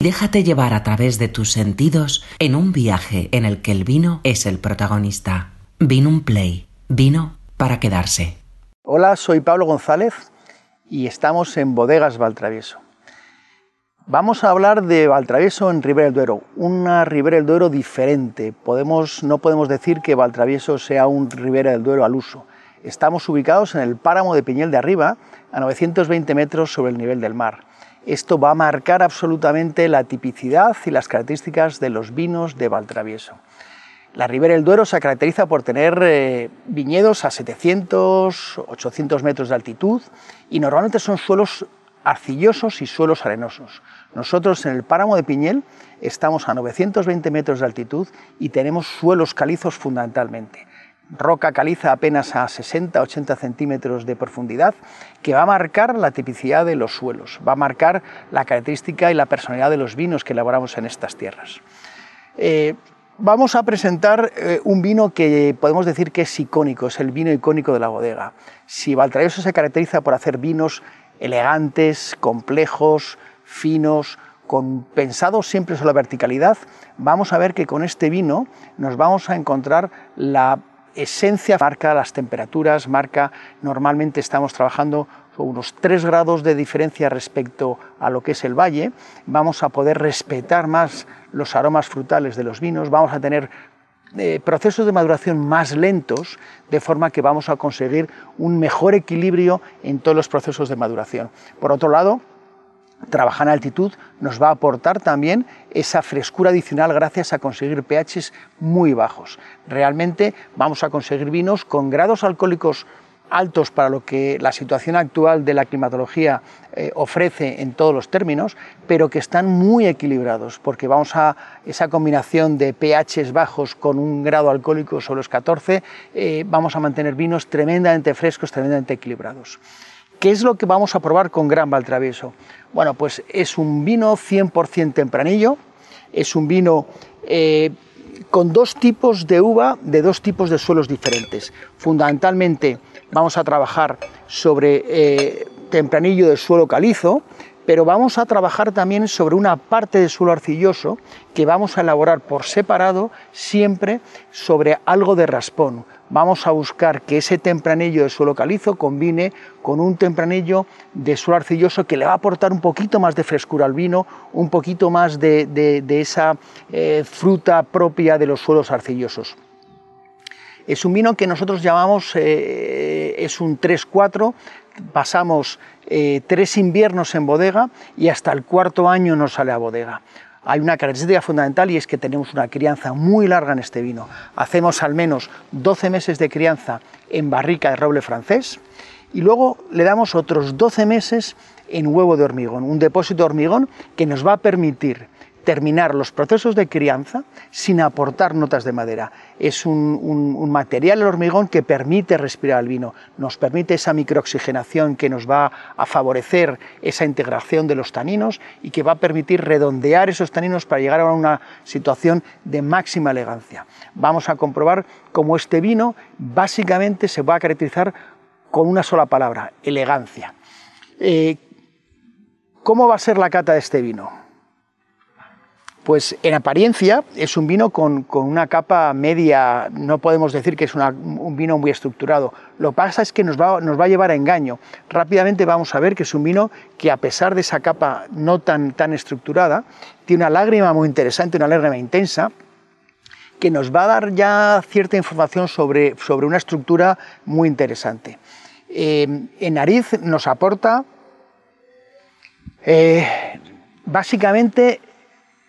Déjate llevar a través de tus sentidos en un viaje en el que el vino es el protagonista. Vino un play. Vino para quedarse. Hola, soy Pablo González y estamos en Bodegas Valtravieso. Vamos a hablar de Valtravieso en Ribera del Duero, una Ribera del Duero diferente. Podemos, no podemos decir que Valtravieso sea un Ribera del Duero al uso. Estamos ubicados en el páramo de Piñel de Arriba, a 920 metros sobre el nivel del mar. Esto va a marcar absolutamente la tipicidad y las características de los vinos de Valtravieso. La Ribera del Duero se caracteriza por tener eh, viñedos a 700, 800 metros de altitud y normalmente son suelos arcillosos y suelos arenosos. Nosotros en el páramo de Piñel estamos a 920 metros de altitud y tenemos suelos calizos fundamentalmente. Roca caliza apenas a 60-80 centímetros de profundidad, que va a marcar la tipicidad de los suelos, va a marcar la característica y la personalidad de los vinos que elaboramos en estas tierras. Eh, vamos a presentar eh, un vino que podemos decir que es icónico, es el vino icónico de la bodega. Si Valtrayoso se caracteriza por hacer vinos elegantes, complejos, finos, con, pensados siempre sobre la verticalidad, vamos a ver que con este vino nos vamos a encontrar la esencia, marca las temperaturas, marca, normalmente estamos trabajando unos 3 grados de diferencia respecto a lo que es el valle, vamos a poder respetar más los aromas frutales de los vinos, vamos a tener eh, procesos de maduración más lentos, de forma que vamos a conseguir un mejor equilibrio en todos los procesos de maduración. Por otro lado, trabajar en altitud nos va a aportar también esa frescura adicional gracias a conseguir pHs muy bajos. Realmente vamos a conseguir vinos con grados alcohólicos altos para lo que la situación actual de la climatología eh, ofrece en todos los términos, pero que están muy equilibrados, porque vamos a esa combinación de pHs bajos con un grado alcohólico sobre los 14, eh, vamos a mantener vinos tremendamente frescos, tremendamente equilibrados. ¿Qué es lo que vamos a probar con Gran Valtravieso? Bueno, pues es un vino 100% tempranillo, es un vino eh, con dos tipos de uva de dos tipos de suelos diferentes. Fundamentalmente vamos a trabajar sobre eh, tempranillo de suelo calizo, pero vamos a trabajar también sobre una parte de suelo arcilloso que vamos a elaborar por separado siempre sobre algo de raspón. Vamos a buscar que ese tempranillo de suelo calizo combine con un tempranillo de suelo arcilloso que le va a aportar un poquito más de frescura al vino, un poquito más de, esa eh, fruta propia de los suelos arcillosos. Es un vino que nosotros llamamos, eh, es un 3-4, pasamos eh, tres inviernos en bodega y hasta el cuarto año nos sale a bodega. Hay una característica fundamental y es que tenemos una crianza muy larga en este vino. Hacemos al menos 12 meses de crianza en barrica de roble francés y luego le damos otros 12 meses en huevo de hormigón, un depósito de hormigón que nos va a permitir terminar los procesos de crianza sin aportar notas de madera. Es un, material el hormigón que permite respirar el vino, nos permite esa microoxigenación que nos va a favorecer esa integración de los taninos y que va a permitir redondear esos taninos para llegar a una situación de máxima elegancia. Vamos a comprobar cómo este vino básicamente se va a caracterizar con una sola palabra, elegancia. Eh, ¿Cómo va a ser la cata de este vino? Pues en apariencia es un vino con, una capa media, no podemos decir que es un vino muy estructurado. Lo que pasa es que nos va, nos va, a llevar a engaño. Rápidamente vamos a ver que es un vino que a pesar de esa capa no tan, tan estructurada, tiene una lágrima muy interesante, una lágrima intensa, que nos va a dar ya cierta información sobre, sobre una estructura muy interesante. Eh, en nariz nos aporta eh, básicamente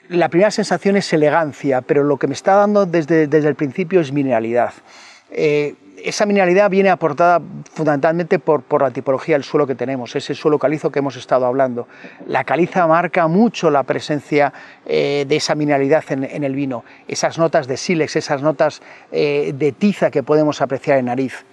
la primera sensación es elegancia, pero lo que me está dando desde, el principio es mineralidad. Eh, esa mineralidad viene aportada fundamentalmente por, la tipología del suelo que tenemos, ese suelo calizo que hemos estado hablando. La caliza marca mucho la presencia eh, de esa mineralidad en, el vino, esas notas de sílex, esas notas eh, de tiza que podemos apreciar en nariz.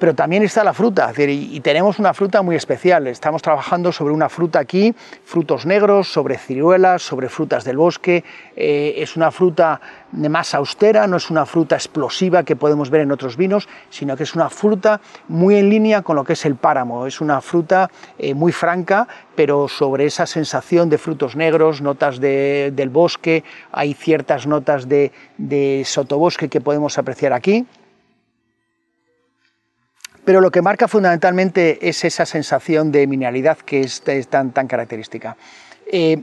Pero también está la fruta, y, tenemos una fruta muy especial. Estamos trabajando sobre una fruta aquí, frutos negros, sobre ciruelas, sobre frutas del bosque. Eh, es una fruta más austera, no es una fruta explosiva que podemos ver en otros vinos, sino que es una fruta muy en línea con lo que es el páramo. Es una fruta eh, muy franca, pero sobre esa sensación de frutos negros, notas del bosque, hay ciertas notas de, de sotobosque que podemos apreciar aquí pero lo que marca fundamentalmente es esa sensación de mineralidad que es, tan, característica. Eh,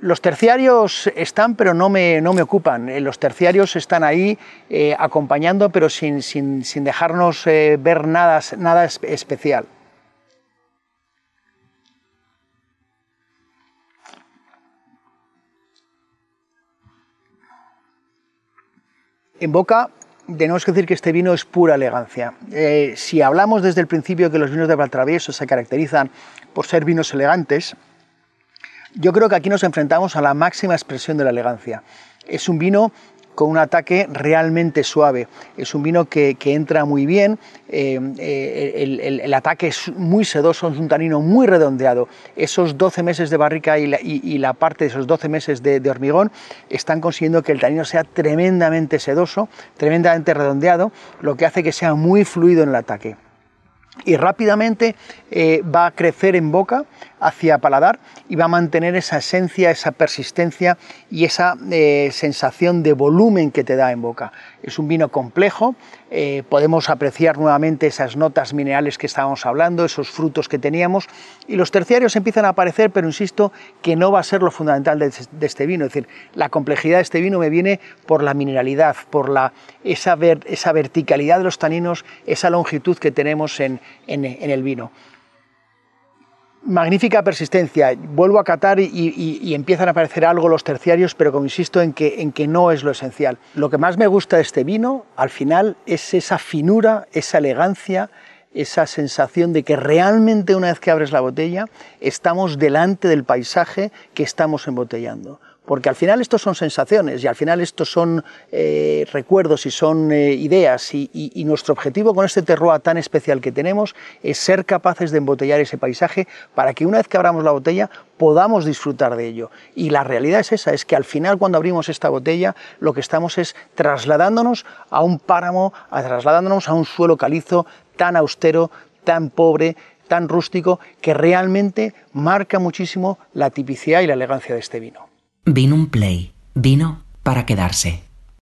los terciarios están, pero no me, no me ocupan. Eh, los terciarios están ahí eh, acompañando, pero sin, sin, sin dejarnos ver nada, nada especial. En boca tenemos que decir que este vino es pura elegancia. Eh, si hablamos desde el principio que los vinos de Valtravieso se caracterizan por ser vinos elegantes, yo creo que aquí nos enfrentamos a la máxima expresión de la elegancia. Es un vino con un ataque realmente suave. Es un vino que, entra muy bien, eh, eh, el, ataque es muy sedoso, es un tanino muy redondeado. Esos 12 meses de barrica y la, parte de esos 12 meses de, hormigón están consiguiendo que el tanino sea tremendamente sedoso, tremendamente redondeado, lo que hace que sea muy fluido en el ataque y rápidamente eh, va a crecer en boca hacia paladar y va a mantener esa esencia, esa persistencia y esa eh, sensación de volumen que te da en boca. Es un vino complejo, eh, podemos apreciar nuevamente esas notas minerales que estábamos hablando, esos frutos que teníamos y los terciarios empiezan a aparecer, pero insisto que no va a ser lo fundamental de, este vino, es decir, la complejidad de este vino me viene por la mineralidad, por la, esa, esa verticalidad de los taninos, esa longitud que tenemos en, en, el vino. Magnífica persistencia. Vuelvo a catar y, empiezan a aparecer algo los terciarios, pero como insisto en que, en que no es lo esencial. Lo que más me gusta de este vino, al final, es esa finura, esa elegancia, esa sensación de que realmente una vez que abres la botella, estamos delante del paisaje que estamos embotellando porque al final estos son sensaciones y al final estos son eh, recuerdos y son eh, ideas y, nuestro objetivo con este terroir tan especial que tenemos es ser capaces de embotellar ese paisaje para que una vez que abramos la botella podamos disfrutar de ello. Y la realidad es esa, es que al final cuando abrimos esta botella lo que estamos es trasladándonos a un páramo, trasladándonos a un suelo calizo tan austero, tan pobre, tan rústico, que realmente marca muchísimo la tipicidad y la elegancia de este vino. Vino un play, vino para quedarse.